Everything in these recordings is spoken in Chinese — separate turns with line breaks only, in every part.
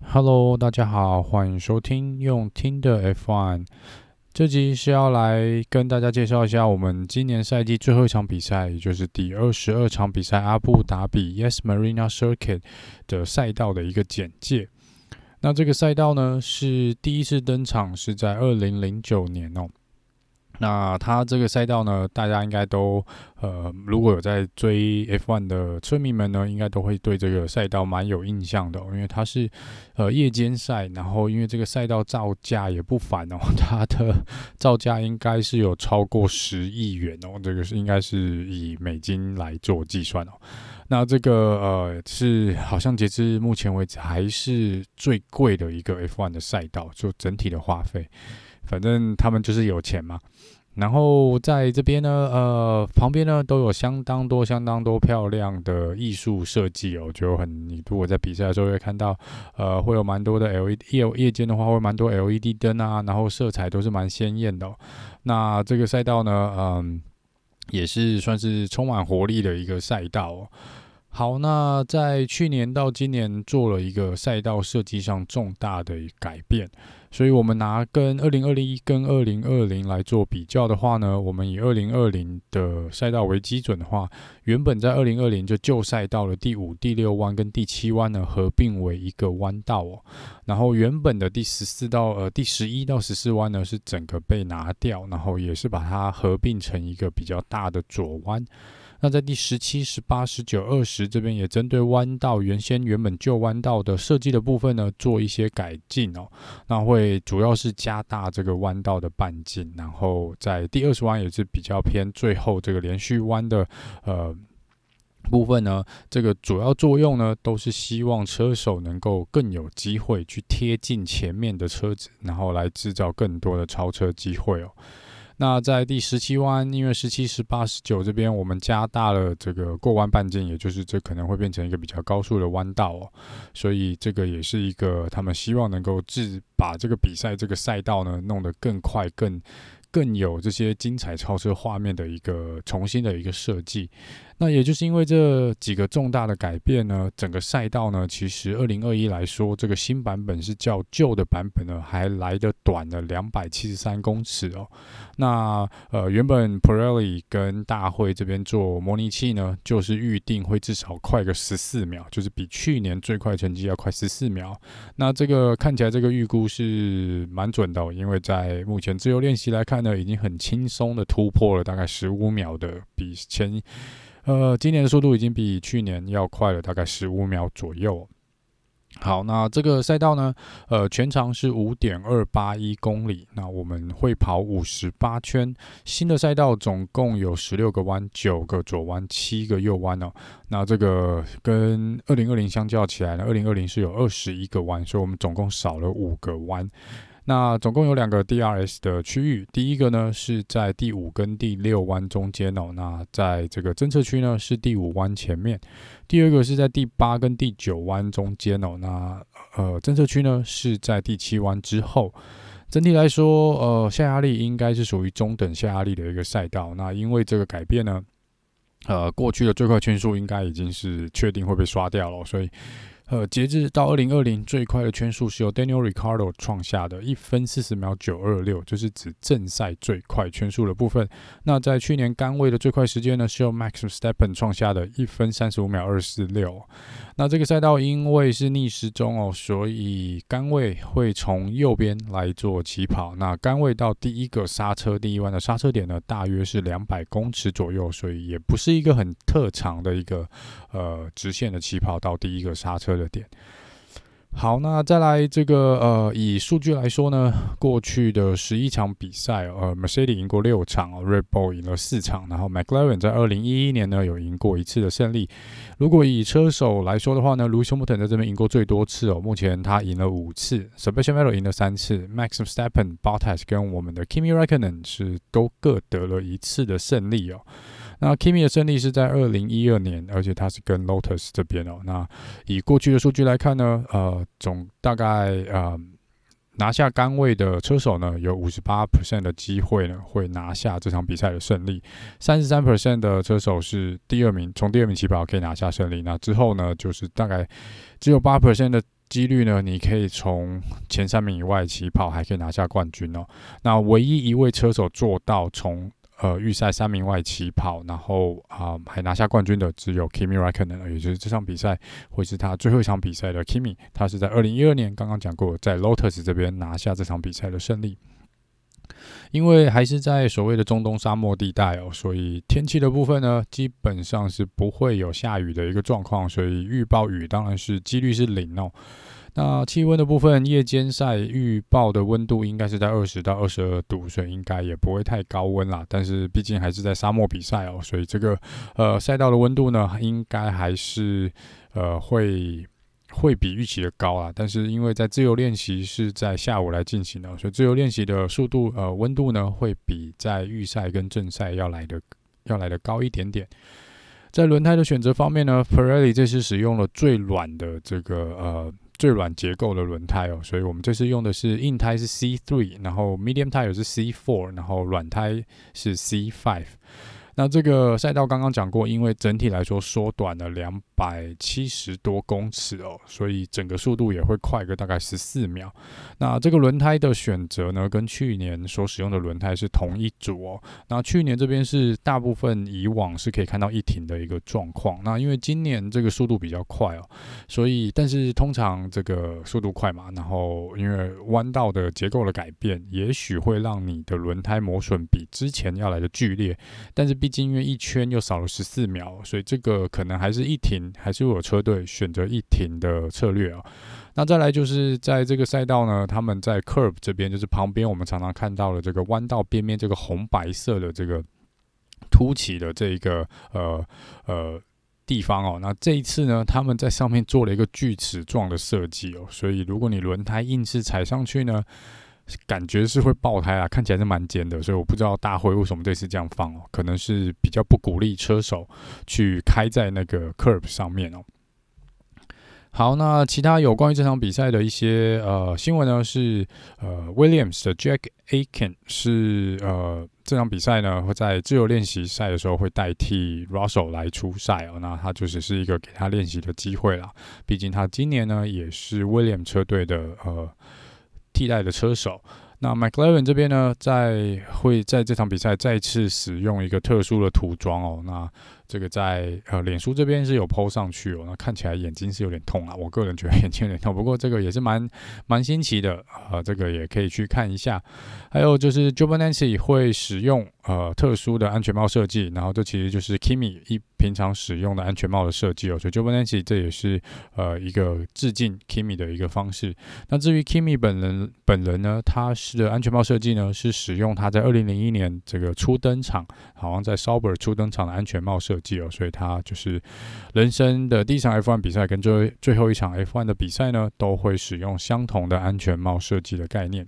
Hello，大家好，欢迎收听用听的 F1。这集是要来跟大家介绍一下我们今年赛季最后一场比赛，也就是第二十二场比赛——阿布达比 Yes Marina Circuit 的赛道的一个简介。那这个赛道呢，是第一次登场，是在二零零九年哦。那它这个赛道呢，大家应该都呃，如果有在追 F1 的村民们呢，应该都会对这个赛道蛮有印象的，因为它是呃夜间赛，然后因为这个赛道造价也不凡哦，它的造价应该是有超过十亿元哦，这个是应该是以美金来做计算哦。那这个呃是好像截至目前为止还是最贵的一个 F1 的赛道，就整体的花费。反正他们就是有钱嘛，然后在这边呢，呃，旁边呢都有相当多、相当多漂亮的艺术设计哦，就很你如果在比赛的时候会看到，呃，会有蛮多的 LED，夜夜间的话会蛮多 LED 灯啊，然后色彩都是蛮鲜艳的。那这个赛道呢，嗯，也是算是充满活力的一个赛道哦。好，那在去年到今年做了一个赛道设计上重大的改变。所以，我们拿跟二零二零一跟二零二零来做比较的话呢，我们以二零二零的赛道为基准的话，原本在二零二零就旧赛道的第五、第六弯跟第七弯呢合并为一个弯道哦，然后原本的第十四到呃第十一到十四弯呢是整个被拿掉，然后也是把它合并成一个比较大的左弯。那在第十七、十八、十九、二十这边也针对弯道原先原本旧弯道的设计的部分呢，做一些改进哦。那会主要是加大这个弯道的半径，然后在第二十弯也是比较偏最后这个连续弯的呃部分呢，这个主要作用呢都是希望车手能够更有机会去贴近前面的车子，然后来制造更多的超车机会哦。那在第十七弯，因为十七、十八、十九这边我们加大了这个过弯半径，也就是这可能会变成一个比较高速的弯道哦，所以这个也是一个他们希望能够自把这个比赛这个赛道呢弄得更快更。更有这些精彩超车画面的一个重新的一个设计，那也就是因为这几个重大的改变呢，整个赛道呢，其实二零二一来说，这个新版本是较旧的版本呢还来得短了两百七十三公尺哦。那呃，原本 Pirelli 跟大会这边做模拟器呢，就是预定会至少快个十四秒，就是比去年最快成绩要快十四秒。那这个看起来这个预估是蛮准的哦，因为在目前自由练习来看。呢，已经很轻松的突破了大概十五秒的，比前呃今年的速度已经比去年要快了大概十五秒左右。好，那这个赛道呢，呃，全长是五点二八一公里，那我们会跑五十八圈。新的赛道总共有十六个弯，九个左弯，七个右弯哦。那这个跟二零二零相较起来呢，二零二零是有二十一个弯，所以我们总共少了五个弯。那总共有两个 DRS 的区域，第一个呢是在第五跟第六弯中间哦，那在这个侦测区呢是第五弯前面，第二个是在第八跟第九弯中间哦，那呃侦测区呢是在第七弯之后。整体来说，呃下压力应该是属于中等下压力的一个赛道。那因为这个改变呢，呃过去的最快圈数应该已经是确定会被刷掉了，所以。呃，截至到二零二零，最快的圈速是由 Daniel Ricardo 创下的一分四十秒九二六，就是指正赛最快圈速的部分。那在去年杆位的最快时间呢，是由 Max s t e p p e n 创下的一分三十五秒二四六。那这个赛道因为是逆时钟哦，所以杆位会从右边来做起跑。那杆位到第一个刹车第一弯的刹车点呢，大约是两百公尺左右，所以也不是一个很特长的一个呃直线的起跑到第一个刹车的点。好，那再来这个呃，以数据来说呢，过去的十一场比赛，呃，Mercedes 赢过六场，Red Bull 赢了四场，然后 McLaren 在二零一一年呢有赢过一次的胜利。如果以车手来说的话呢，Lewis Hamilton 在这边赢过最多次哦，目前他赢了五次，Sebastian Vettel 赢了三次，Max v e s t a p p e n Bottas 跟我们的 Kimi Räikkönen 是都各得了一次的胜利哦。那 Kimi 的胜利是在二零一二年，而且他是跟 Lotus 这边哦。那以过去的数据来看呢，呃，总大概呃拿下杆位的车手呢，有五十八 percent 的机会呢会拿下这场比赛的胜利，三十三 percent 的车手是第二名，从第二名起跑可以拿下胜利。那之后呢，就是大概只有八 percent 的几率呢，你可以从前三名以外起跑，还可以拿下冠军哦。那唯一一位车手做到从呃预赛三名外起跑，然后啊、还拿下冠军的，只有 Kimi Räikkönen，也就是这场比赛会是他最后一场比赛的 Kimi。他是在二零一二年刚刚讲过，在 Lotus 这边拿下这场比赛的胜利。因为还是在所谓的中东沙漠地带哦，所以天气的部分呢，基本上是不会有下雨的一个状况，所以预报雨当然是几率是零哦。那气温的部分，夜间赛预报的温度应该是在二十到二十二度，所以应该也不会太高温啦。但是毕竟还是在沙漠比赛哦，所以这个呃赛道的温度呢，应该还是呃会。会比预期的高啊，但是因为在自由练习是在下午来进行的，所以自由练习的速度呃温度呢会比在预赛跟正赛要来的要来的高一点点。在轮胎的选择方面呢，Pirelli 这次使用了最软的这个呃最软结构的轮胎哦，所以我们这次用的是硬胎是 C3，然后 Medium tire 是 C4，然后软胎是 C5。那这个赛道刚刚讲过，因为整体来说缩短了两百七十多公尺哦，所以整个速度也会快个大概十四秒。那这个轮胎的选择呢，跟去年所使用的轮胎是同一组哦。那去年这边是大部分以往是可以看到一停的一个状况。那因为今年这个速度比较快哦，所以但是通常这个速度快嘛，然后因为弯道的结构的改变，也许会让你的轮胎磨损比之前要来的剧烈，但是毕毕竟因为一圈又少了十四秒，所以这个可能还是一停，还是有车队选择一停的策略啊。那再来就是在这个赛道呢，他们在 curb 这边，就是旁边我们常常看到的这个弯道边边这个红白色的这个凸起的这一个呃呃地方哦。那这一次呢，他们在上面做了一个锯齿状的设计哦，所以如果你轮胎硬是踩上去呢，感觉是会爆胎啊，看起来是蛮尖的，所以我不知道大会为什么这次这样放哦，可能是比较不鼓励车手去开在那个 curb 上面哦。好，那其他有关于这场比赛的一些呃新闻呢，是呃 Williams 的 Jack Aiken 是呃这场比赛呢会在自由练习赛的时候会代替 Russell 来出赛哦，那他就只是一个给他练习的机会啦，毕竟他今年呢也是 Williams 车队的呃。替代的车手，那 McLaren 这边呢，在会在这场比赛再次使用一个特殊的涂装哦，那。这个在呃脸书这边是有 po 上去哦，那看起来眼睛是有点痛啊，我个人觉得眼睛有点痛，不过这个也是蛮蛮新奇的啊、呃，这个也可以去看一下。还有就是 Giovinazzi 会使用呃特殊的安全帽设计，然后这其实就是 Kimi 一平常使用的安全帽的设计哦，所以 j o b a n a n c y 这也是呃一个致敬 Kimi 的一个方式。那至于 Kimi 本人本人呢，他是的安全帽设计呢是使用他在二零零一年这个初登场，好像在 Sauber 初登场的安全帽设所以他就是人生的第一场 F1 比赛跟最最后一场 F1 的比赛呢，都会使用相同的安全帽设计的概念。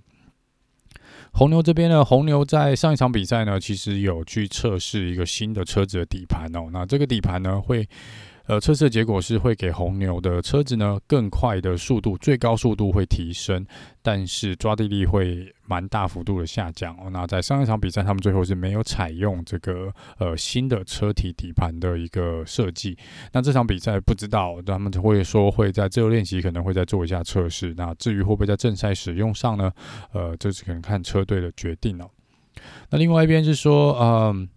红牛这边呢，红牛在上一场比赛呢，其实有去测试一个新的车子的底盘哦，那这个底盘呢会。呃，测试结果是会给红牛的车子呢更快的速度，最高速度会提升，但是抓地力会蛮大幅度的下降哦。那在上一场比赛，他们最后是没有采用这个呃新的车体底盘的一个设计。那这场比赛不知道他们会说会在自由练习可能会再做一下测试。那至于会不会在正赛使用上呢？呃，这是可能看车队的决定哦。那另外一边是说，嗯、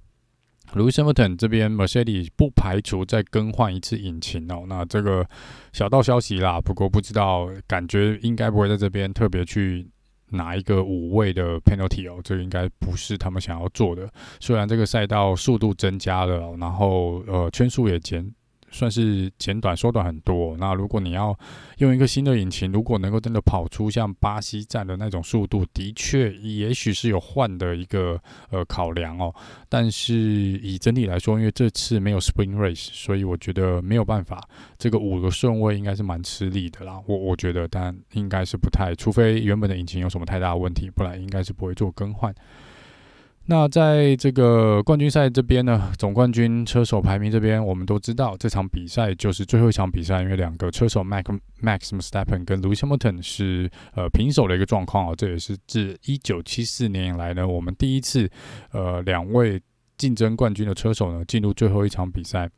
Lewis Hamilton 这边，Mercedes 不排除再更换一次引擎哦。那这个小道消息啦，不过不知道，感觉应该不会在这边特别去拿一个五位的 penalty 哦。这应该不是他们想要做的。虽然这个赛道速度增加了，然后呃圈数也减。算是简短缩短很多。那如果你要用一个新的引擎，如果能够真的跑出像巴西站的那种速度，的确也许是有换的一个呃考量哦。但是以整体来说，因为这次没有 Spring Race，所以我觉得没有办法。这个五个顺位应该是蛮吃力的啦。我我觉得，但应该是不太，除非原本的引擎有什么太大的问题，不然应该是不会做更换。那在这个冠军赛这边呢，总冠军车手排名这边，我们都知道这场比赛就是最后一场比赛，因为两个车手 Max Max Verstappen 跟 Lewis Hamilton 是呃平手的一个状况啊，这也是自一九七四年以来呢，我们第一次呃两位竞争冠军的车手呢进入最后一场比赛。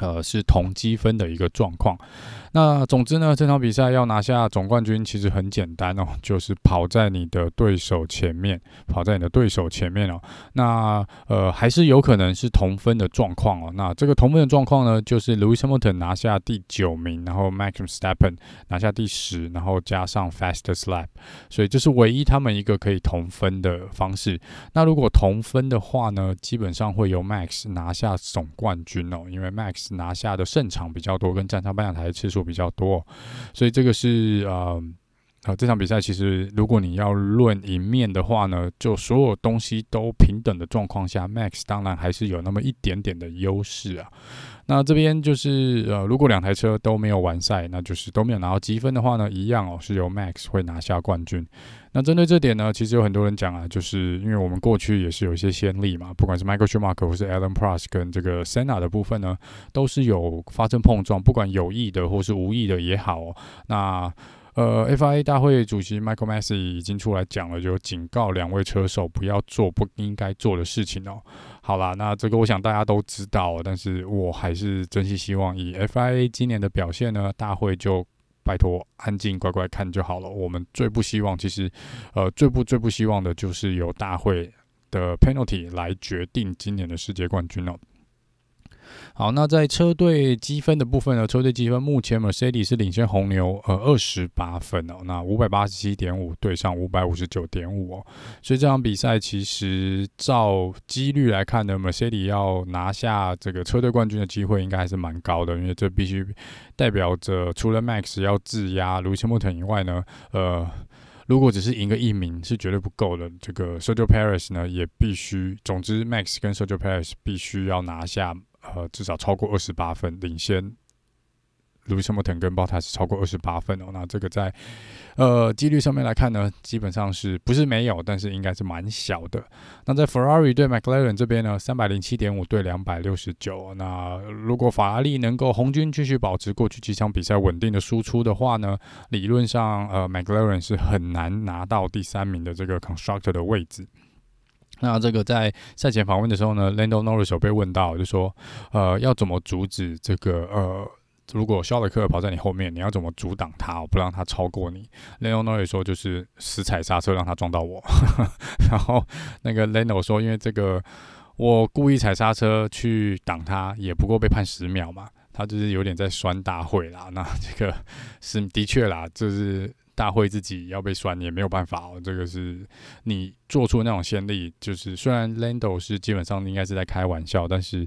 呃，是同积分的一个状况。那总之呢，这场比赛要拿下总冠军其实很简单哦，就是跑在你的对手前面，跑在你的对手前面哦。那呃，还是有可能是同分的状况哦。那这个同分的状况呢，就是 Lewis Hamilton 拿下第九名，然后 Max Verstappen 拿下第十，然后加上 Fastest Lap，所以这是唯一他们一个可以同分的方式。那如果同分的话呢，基本上会由 Max 拿下总冠军哦，因为 Max 拿下的胜场比较多，跟站上颁奖台次数比较多，所以这个是呃，啊，这场比赛其实如果你要论赢面的话呢，就所有东西都平等的状况下，Max 当然还是有那么一点点的优势啊。那这边就是呃，如果两台车都没有完赛，那就是都没有拿到积分的话呢，一样哦，是由 Max 会拿下冠军。那针对这点呢，其实有很多人讲啊，就是因为我们过去也是有一些先例嘛，不管是 Michael Schumacher 或是 Alan p r u s 跟这个 Senna 的部分呢，都是有发生碰撞，不管有意的或是无意的也好。那呃，FIA 大会主席 Michael Masi 已经出来讲了，就警告两位车手不要做不应该做的事情哦。好啦，那这个我想大家都知道，但是我还是真心希望以 FIA 今年的表现呢，大会就。拜托，安静乖乖看就好了。我们最不希望，其实，呃，最不最不希望的就是由大会的 penalty 来决定今年的世界冠军了。好，那在车队积分的部分呢？车队积分目前 Mercedes 是领先红牛呃二十八分哦，那五百八十七点五对上五百五十九点五哦，所以这场比赛其实照几率来看呢，Mercedes 要拿下这个车队冠军的机会应该还是蛮高的，因为这必须代表着除了 Max 要质押 Lewis Hamilton 以外呢，呃，如果只是赢个一名是绝对不够的，这个 Sergio Perez 呢也必须，总之 Max 跟 Sergio Perez 必须要拿下。呃，至少超过二十八分，领先 Lewis Hamilton 跟 Bottas 超过二十八分哦。那这个在呃几率上面来看呢，基本上是不是没有，但是应该是蛮小的。那在 Ferrari 对 McLaren 这边呢，三百零七点五对两百六十九。那如果法拉利能够红军继续保持过去几场比赛稳定的输出的话呢，理论上呃 McLaren 是很难拿到第三名的这个 Constructor 的位置。那这个在赛前访问的时候呢，Lando Norris 有被问到，就说，呃，要怎么阻止这个呃，如果肖勒克跑在你后面，你要怎么阻挡他，不让他超过你？Lando Norris 说就是死踩刹车让他撞到我，然后那个 Lando 说，因为这个我故意踩刹车去挡他，也不过被判十秒嘛，他就是有点在酸大会啦。那这个是的确啦，就是。大会自己要被酸也没有办法哦，这个是你做出那种先例，就是虽然 Lando 是基本上应该是在开玩笑，但是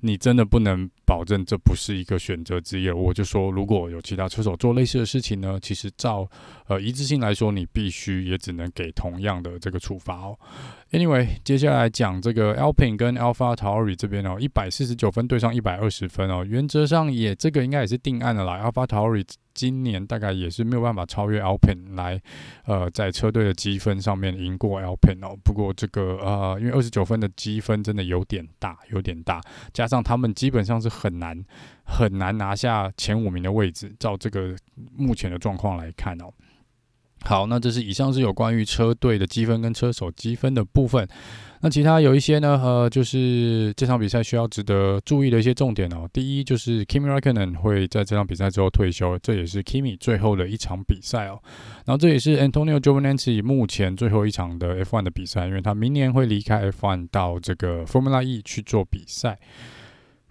你真的不能保证这不是一个选择之一。我就说，如果有其他车手做类似的事情呢，其实照呃一致性来说，你必须也只能给同样的这个处罚哦。Anyway，接下来讲这个 Alpine 跟 AlphaTauri 这边哦，一百四十九分对上一百二十分哦，原则上也这个应该也是定案的啦。AlphaTauri 今年大概也是没有办法超越 Alpine 来，呃，在车队的积分上面赢过 Alpine 哦。不过这个呃，因为二十九分的积分真的有点大，有点大，加上他们基本上是很难很难拿下前五名的位置，照这个目前的状况来看哦。好，那这是以上是有关于车队的积分跟车手积分的部分。那其他有一些呢，呃，就是这场比赛需要值得注意的一些重点哦。第一就是 Kimi Räikkönen 会在这场比赛之后退休，这也是 Kimi 最后的一场比赛哦。然后这也是 Antonio Giovinazzi 目前最后一场的 F1 的比赛，因为他明年会离开 F1 到这个 Formula E 去做比赛。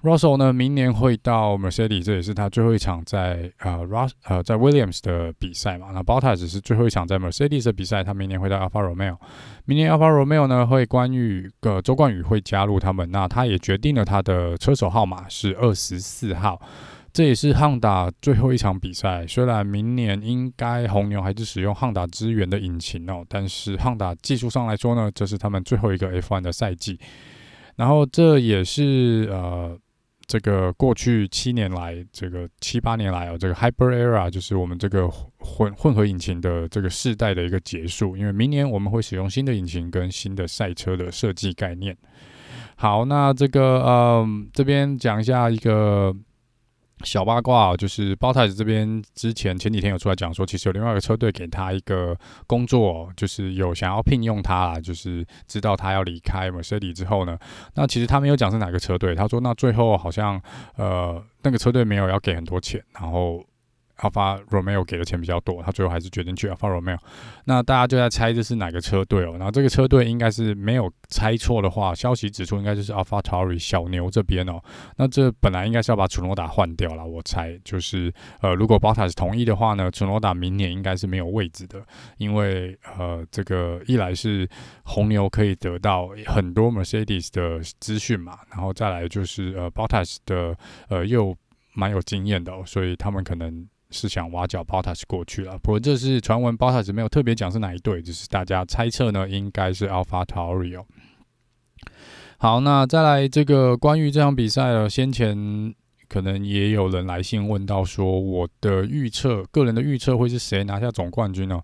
Russell 呢，明年会到 Mercedes，这也是他最后一场在呃 Russ 呃在 Williams 的比赛嘛。那 Bottas 是最后一场在 Mercedes 的比赛，他明年会到 Alfa Romeo。明年 Alfa Romeo 呢会关于个周冠宇会加入他们，那他也决定了他的车手号码是二十四号。这也是 Honda 最后一场比赛。虽然明年应该红牛还是使用 Honda 支援的引擎哦，但是 Honda 技术上来说呢，这是他们最后一个 F1 的赛季。然后这也是呃。这个过去七年来，这个七八年来啊，这个 Hyper Era 就是我们这个混混合引擎的这个世代的一个结束。因为明年我们会使用新的引擎跟新的赛车的设计概念。好，那这个嗯，这边讲一下一个小八卦哦，就是包太子这边之前前几天有出来讲说，其实有另外一个车队给他一个工作，就是有想要聘用他啦，就是知道他要离开 Mercedes 之后呢，那其实他没有讲是哪个车队，他说那最后好像呃那个车队没有要给很多钱，然后。Alfa Romeo 给的钱比较多，他最后还是决定去 Alfa Romeo。那大家就在猜这是哪个车队哦？然后这个车队应该是没有猜错的话，消息指出应该就是 AlphaTauri 小牛这边哦。那这本来应该是要把楚诺达换掉了，我猜就是呃，如果 b o t a s 同意的话呢，楚诺达明年应该是没有位置的，因为呃，这个一来是红牛可以得到很多 Mercedes 的资讯嘛，然后再来就是呃 botas 的呃又蛮有经验的哦，所以他们可能。是想挖角 Bottas 过去了，不过这是传闻，Bottas 没有特别讲是哪一队，只是大家猜测呢，应该是 AlphaTauri 哦。好，那再来这个关于这场比赛呢，先前可能也有人来信问到说，我的预测，个人的预测会是谁拿下总冠军呢？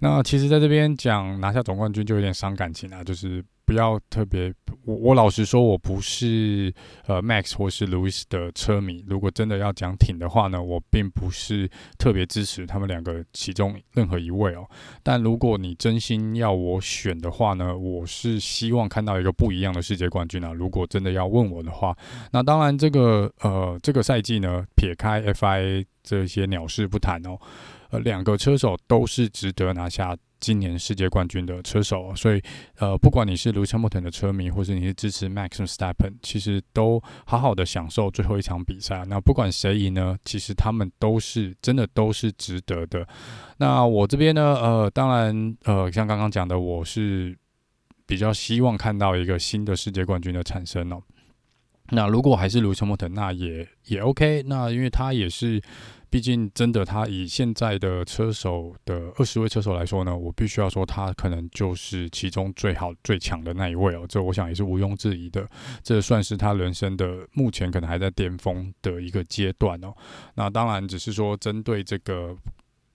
那其实在这边讲拿下总冠军就有点伤感情啊，就是。不要特别，我我老实说，我不是呃 Max 或是 Lewis 的车迷。如果真的要讲挺的话呢，我并不是特别支持他们两个其中任何一位哦。但如果你真心要我选的话呢，我是希望看到一个不一样的世界冠军啊。如果真的要问我的话，那当然这个呃这个赛季呢，撇开 FIA 这些鸟事不谈哦，呃两个车手都是值得拿下。今年世界冠军的车手，所以呃，不管你是 Lewis Hamilton 的车迷，或是你是支持 Max Verstappen，其实都好好的享受最后一场比赛。那不管谁赢呢，其实他们都是真的都是值得的。那我这边呢，呃，当然呃，像刚刚讲的，我是比较希望看到一个新的世界冠军的产生哦。那如果还是 Lewis Hamilton，那也也 OK。那因为他也是。毕竟，真的，他以现在的车手的二十位车手来说呢，我必须要说，他可能就是其中最好、最强的那一位哦。这我想也是毋庸置疑的。这算是他人生的目前可能还在巅峰的一个阶段哦。那当然，只是说针对这个。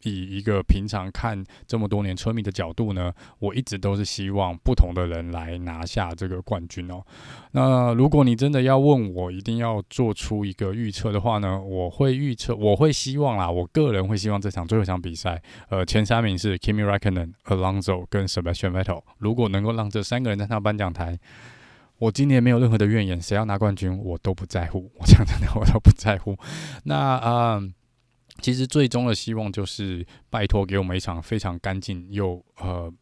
以一个平常看这么多年车迷的角度呢，我一直都是希望不同的人来拿下这个冠军哦。那如果你真的要问我，一定要做出一个预测的话呢，我会预测，我会希望啦，我个人会希望这场最后一场比赛，呃，前三名是 Kimi Raikkonen、Alonso 跟 Sebastian Vettel。如果能够让这三个人站上颁奖台，我今年没有任何的怨言，谁要拿冠军我都不在乎。我讲真的，我都不在乎。那啊。呃其实最终的希望就是拜托给我们一场非常干净又呃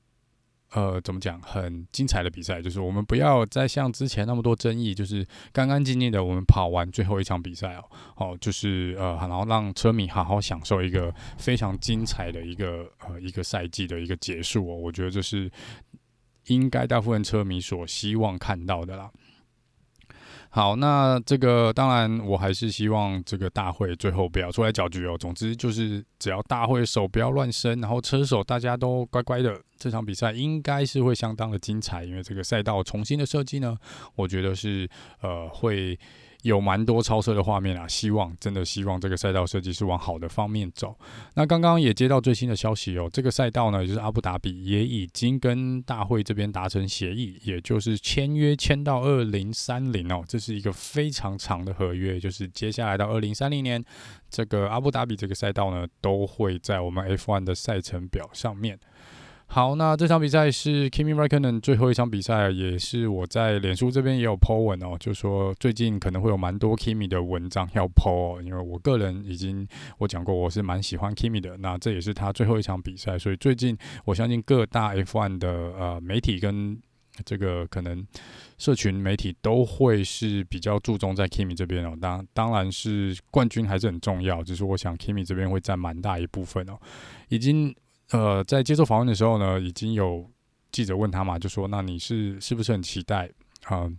呃怎么讲很精彩的比赛，就是我们不要再像之前那么多争议，就是干干净净的我们跑完最后一场比赛哦。哦，就是呃然后让车迷好好享受一个非常精彩的一个呃一个赛季的一个结束哦，我觉得这是应该大部分车迷所希望看到的啦。好，那这个当然，我还是希望这个大会最后不要出来搅局哦。总之就是，只要大会手不要乱伸，然后车手大家都乖乖的，这场比赛应该是会相当的精彩。因为这个赛道重新的设计呢，我觉得是呃会。有蛮多超车的画面啊，希望真的希望这个赛道设计是往好的方面走。那刚刚也接到最新的消息哦，这个赛道呢，就是阿布达比也已经跟大会这边达成协议，也就是签约签到二零三零哦，这是一个非常长的合约，就是接下来到二零三零年，这个阿布达比这个赛道呢，都会在我们 F1 的赛程表上面。好，那这场比赛是 Kimi Raikkonen 最后一场比赛，也是我在脸书这边也有 po 文哦，就说最近可能会有蛮多 Kimi 的文章要 po 哦，因为我个人已经我讲过，我是蛮喜欢 Kimi 的，那这也是他最后一场比赛，所以最近我相信各大 F1 的呃媒体跟这个可能社群媒体都会是比较注重在 Kimi 这边哦，当当然是冠军还是很重要，只是我想 Kimi 这边会占蛮大一部分哦，已经。呃，在接受访问的时候呢，已经有记者问他嘛，就说：“那你是是不是很期待啊、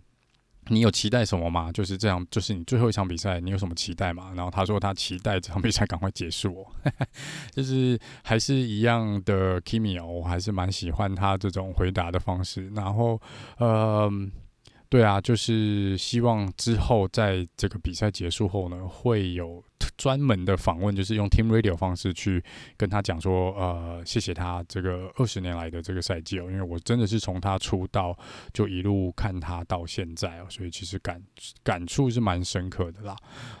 你有期待什么吗？就是这样，就是你最后一场比赛，你有什么期待吗？”然后他说他期待这场比赛赶快结束，就是还是一样的 Kimi 哦，我还是蛮喜欢他这种回答的方式。然后，呃，对啊，就是希望之后在这个比赛结束后呢，会有专门的访问，就是用 Team Radio 方式去跟他讲说，呃，谢谢他这个二十年来的这个赛季哦，因为我真的是从他出道就一路看他到现在哦，所以其实感感触是蛮深刻的啦。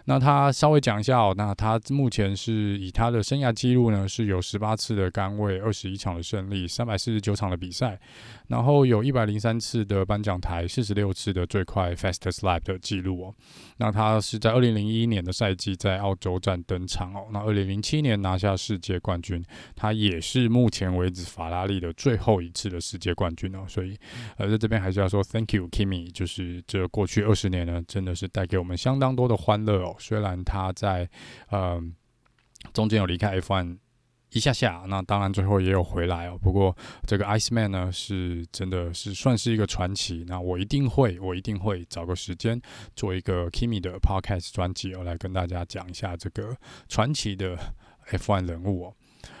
那他稍微讲一下哦，那他目前是以他的生涯记录呢，是有十八次的杆位，二十一场的胜利，三百四十九场的比赛，然后有一百零三次的颁奖台，四十六次的最快 Fastest Lap 的记录哦。那他是在二零零一年的赛季在澳洲站登场哦，那二零零七年拿下世界冠军，他也是目前为止法拉利的最后一次的世界冠军哦，所以呃在这边还是要说 Thank you Kimi，就是这过去二十年呢，真的是带给我们相当多的欢乐哦。虽然他在呃中间有离开 F1。一下下，那当然最后也有回来哦。不过这个 Iceman 呢，是真的是算是一个传奇。那我一定会，我一定会找个时间做一个 Kimi 的 Podcast 专辑哦，来跟大家讲一下这个传奇的 F1 人物哦。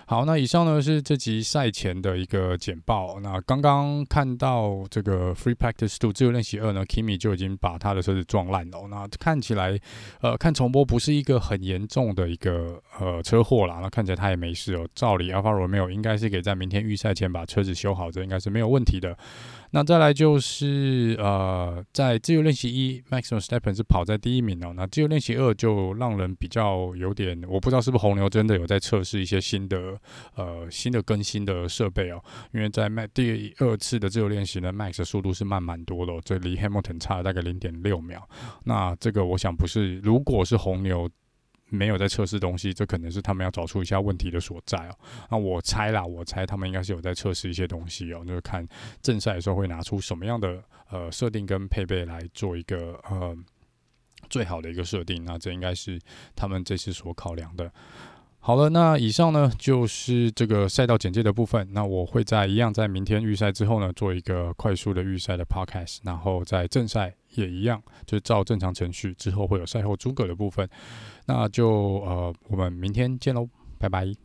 好，那以上呢是这集赛前的一个简报。那刚刚看到这个 Free practice 二自由练习二呢，Kimi 就已经把他的车子撞烂了。那看起来，呃，看重播不是一个很严重的一个呃车祸啦。那看起来他也没事哦。照理 Alfa Romeo 应该是可以在明天预赛前把车子修好，这应该是没有问题的。那再来就是呃，在自由练习一，Max Verstappen 是跑在第一名哦。那自由练习二就让人比较有点，我不知道是不是红牛真的有在测试一些新的呃新的更新的设备哦。因为在 Max 第二次的自由练习呢，Max 的速度是慢蛮多的哦，这离 Hamilton 差了大概零点六秒。那这个我想不是，如果是红牛。没有在测试东西，这可能是他们要找出一下问题的所在哦。那我猜啦，我猜他们应该是有在测试一些东西哦，那就看正赛的时候会拿出什么样的呃设定跟配备来做一个呃最好的一个设定。那这应该是他们这次所考量的。好了，那以上呢就是这个赛道简介的部分。那我会在一样在明天预赛之后呢做一个快速的预赛的 podcast，然后在正赛也一样，就照正常程序之后会有赛后诸葛的部分。那就呃，我们明天见喽，拜拜。